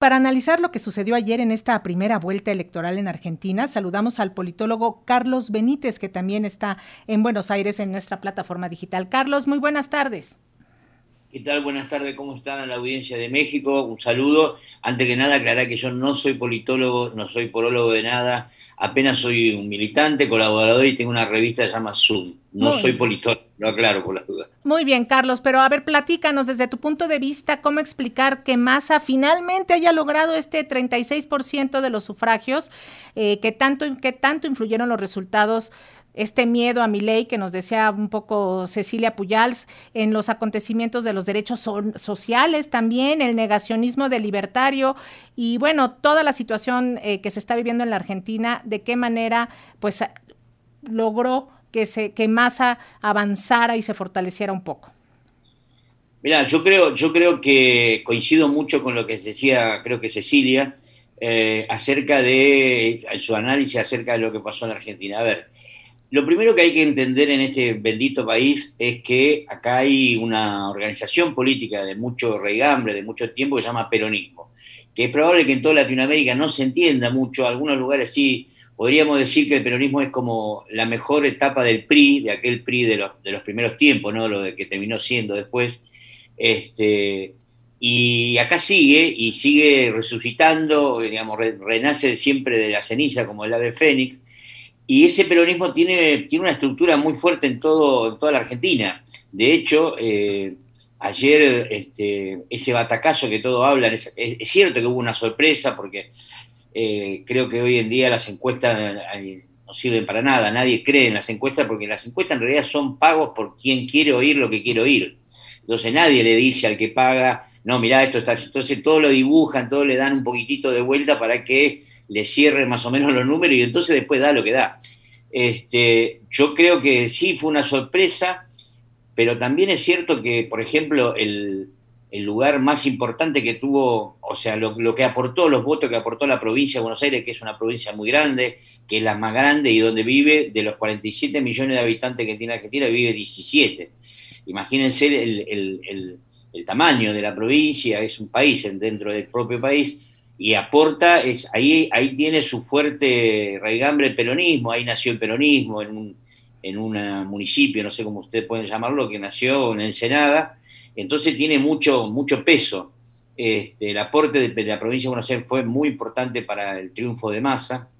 Para analizar lo que sucedió ayer en esta primera vuelta electoral en Argentina, saludamos al politólogo Carlos Benítez, que también está en Buenos Aires en nuestra plataforma digital. Carlos, muy buenas tardes. ¿Qué tal? Buenas tardes, ¿cómo están a la audiencia de México? Un saludo. Antes que nada, aclarar que yo no soy politólogo, no soy porólogo de nada, apenas soy un militante, colaborador y tengo una revista que se llama Zoom. No soy politólogo, lo aclaro por las dudas. Muy bien, Carlos, pero a ver, platícanos desde tu punto de vista cómo explicar que Massa finalmente haya logrado este 36% de los sufragios, eh, que, tanto, que tanto influyeron los resultados este miedo a mi ley que nos decía un poco Cecilia Puyals en los acontecimientos de los derechos sociales también, el negacionismo del libertario y bueno, toda la situación eh, que se está viviendo en la Argentina, de qué manera pues logró que, se, que Massa avanzara y se fortaleciera un poco. Mira, yo creo, yo creo que coincido mucho con lo que decía, creo que Cecilia, eh, acerca de su análisis acerca de lo que pasó en Argentina. A ver, lo primero que hay que entender en este bendito país es que acá hay una organización política de mucho regambre, de mucho tiempo, que se llama peronismo, que es probable que en toda Latinoamérica no se entienda mucho, algunos lugares sí, podríamos decir que el peronismo es como la mejor etapa del PRI, de aquel PRI de los, de los primeros tiempos, ¿no? lo de que terminó siendo después. Este, y acá sigue, y sigue resucitando, digamos, renace siempre de la ceniza como el ave fénix, y ese peronismo tiene, tiene una estructura muy fuerte en, todo, en toda la Argentina. De hecho, eh, ayer este, ese batacazo que todos hablan, es, cierto que hubo una sorpresa porque eh, creo que hoy en día las encuestas eh, no sirven para nada, nadie cree en las encuestas porque las encuestas en realidad son pagos por quien quiere oír lo que quiere oír. Entonces nadie le dice al que paga, no, mirá, esto está. Entonces todo lo dibujan, todo le dan un poquitito de vuelta para que le cierre más o menos los números y entonces después da lo que da. Este, yo creo que sí fue una sorpresa, pero también es cierto que, por ejemplo, el, el lugar más importante que tuvo, o sea, lo, que aportó, los votos que aportó la provincia de Buenos Aires, que es una provincia muy grande, que es la más grande y donde vive, de los 47 millones de habitantes que tiene Argentina, vive 17. Imagínense el, tamaño de la provincia, es un país dentro del propio país, y aporta, es, ahí, ahí tiene su fuerte raigambre el peronismo, ahí nació el peronismo en un, en un municipio, no sé cómo ustedes pueden llamarlo, que nació en Ensenada, entonces tiene mucho, mucho peso. Este, el aporte de, la provincia de Buenos Aires fue muy importante para el triunfo de Massa.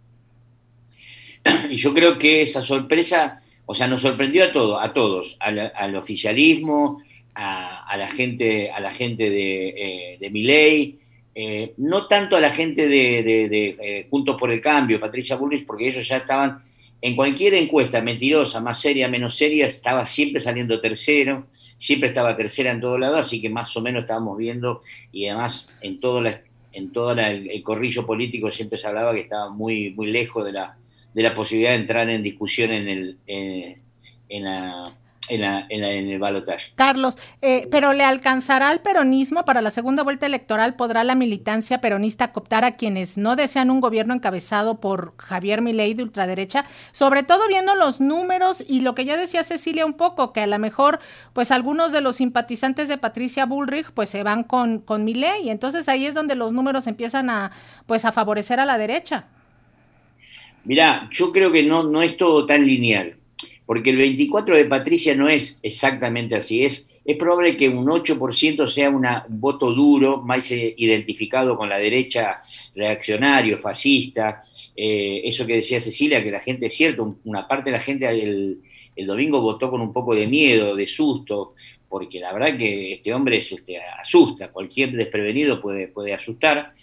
Y yo creo que esa sorpresa, o sea, nos sorprendió a todos, a todos, al, oficialismo, a, la gente, a la gente de, eh, de Miley, eh, no tanto a la gente de, de, eh, Juntos por el Cambio, Patricia Bullrich, porque ellos ya estaban en cualquier encuesta mentirosa, más seria, menos seria, estaba siempre saliendo tercero siempre estaba tercera en todo lado, así que más o menos estábamos viendo, y además en todo, en todo el, corrillo político siempre se hablaba que estaba muy, muy lejos de la, de la posibilidad de entrar en discusión en, el, en la en, el balotaje. Carlos, eh, pero ¿le alcanzará al peronismo para la segunda vuelta electoral? ¿Podrá la militancia peronista cooptar a quienes no desean un gobierno encabezado por Javier Milei de ultraderecha? Sobre todo viendo los números y lo que ya decía Cecilia un poco, que a lo mejor pues algunos de los simpatizantes de Patricia Bullrich pues se van con, con Milei, entonces ahí es donde los números empiezan a pues a favorecer a la derecha. Mira, yo creo que no, no es todo tan lineal porque el 24 de Patricia no es exactamente así, es, es probable que un 8% sea un voto duro, más identificado con la derecha reaccionario, fascista, eh, eso que decía Cecilia, que la gente, es cierto, una parte de la gente el, domingo votó con un poco de miedo, de susto, porque la verdad que este hombre este, asusta, cualquier desprevenido puede, puede asustar,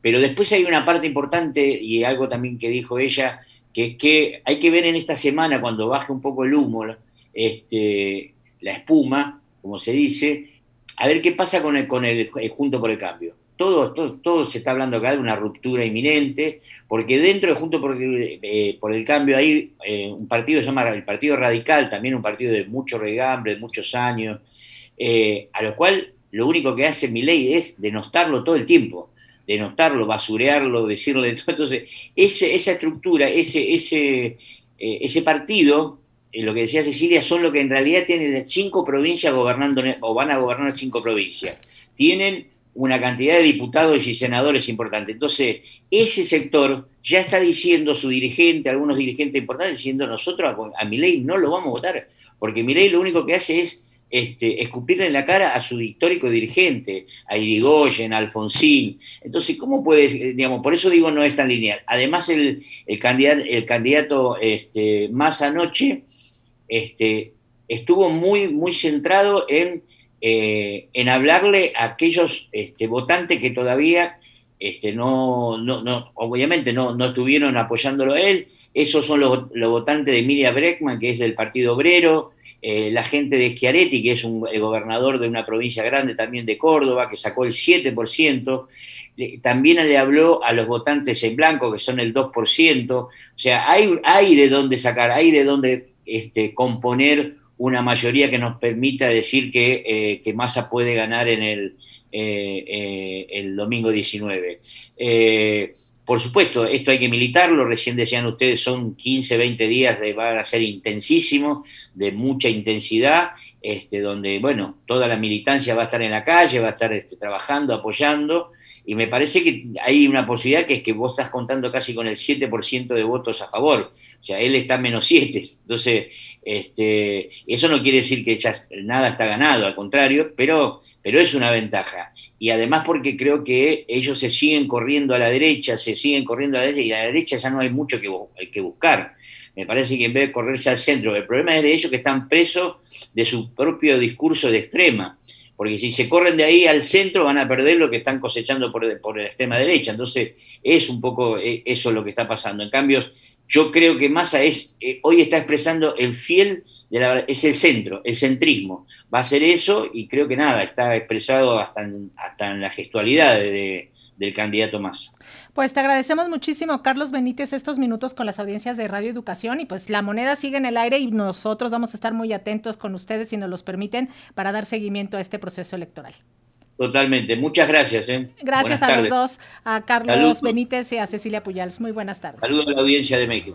pero después hay una parte importante y algo también que dijo ella, que, que hay que ver en esta semana, cuando baje un poco el humo, este, la espuma, como se dice, a ver qué pasa con el, con el, Junto por el Cambio. Todo, todo, se está hablando acá de una ruptura inminente, porque dentro de Junto por, eh, el Cambio hay eh, un partido se llama el Partido Radical, también un partido de mucho regambre, de muchos años, eh, a lo cual lo único que hace mi ley es denostarlo todo el tiempo denotarlo, basurearlo, decirle. Entonces, esa estructura, ese, ese, eh, ese partido, eh, lo que decía Cecilia, son lo que en realidad tienen cinco provincias gobernando, o van a gobernar cinco provincias. Tienen una cantidad de diputados y senadores importante. Entonces, ese sector ya está diciendo su dirigente, algunos dirigentes importantes, diciendo nosotros a, a Milei no lo vamos a votar, porque Milei lo único que hace es este, escupirle en la cara a su histórico dirigente, a Irigoyen, a Alfonsín. Entonces, ¿cómo puedes, eh, digamos, por eso digo no es tan lineal? Además, el, candidato, este, más anoche este, estuvo muy, muy centrado en, eh, hablarle a aquellos este, votantes que todavía no, no, obviamente no, no, estuvieron apoyándolo a él. Esos son los, los votantes de Emilia Breckman, que es del Partido Obrero, eh, la gente de Schiaretti, que es un gobernador de una provincia grande también de Córdoba, que sacó el 7%, también le habló a los votantes en blanco, que son el 2%, o sea, hay, hay de dónde sacar, hay de dónde este, componer una mayoría que nos permita decir que, eh, que Massa puede ganar en el, eh, el domingo 19. Por supuesto, esto hay que militarlo, recién decían ustedes, son 15, 20 días de, van a ser intensísimos, de mucha intensidad, este, donde, bueno, toda la militancia va a estar en la calle, va a estar este, trabajando, apoyando, y me parece que hay una posibilidad que es que vos estás contando casi con el 7% de votos a favor, o sea, él está menos 7, entonces, este, eso no quiere decir que ya nada está ganado, al contrario, pero, pero es una ventaja. Y además porque creo que ellos se siguen corriendo a la derecha, se siguen corriendo a la derecha, y a la derecha ya no hay mucho que, que buscar. Me parece que en vez de correrse al centro, el problema es de ellos que están presos de su propio discurso de extrema porque si se corren de ahí al centro van a perder lo que están cosechando por, por la extrema derecha. Entonces, es un poco eh, eso lo que está pasando. En cambio, yo creo que Massa es, eh, hoy está expresando el fiel, de la, es el centro, el centrismo. Va a ser eso y creo que nada, está expresado hasta en, hasta en la gestualidad de, del candidato Massa. Pues te agradecemos muchísimo, Carlos Benítez, estos minutos con las audiencias de Radio Educación y pues la moneda sigue en el aire y nosotros vamos a estar muy atentos con ustedes si nos los permiten para dar seguimiento a este proceso electoral. Totalmente. Muchas gracias. ¿eh? Gracias a los dos, a Carlos Benítez y a Cecilia Puyals. Muy buenas tardes. Saludos a la audiencia de México.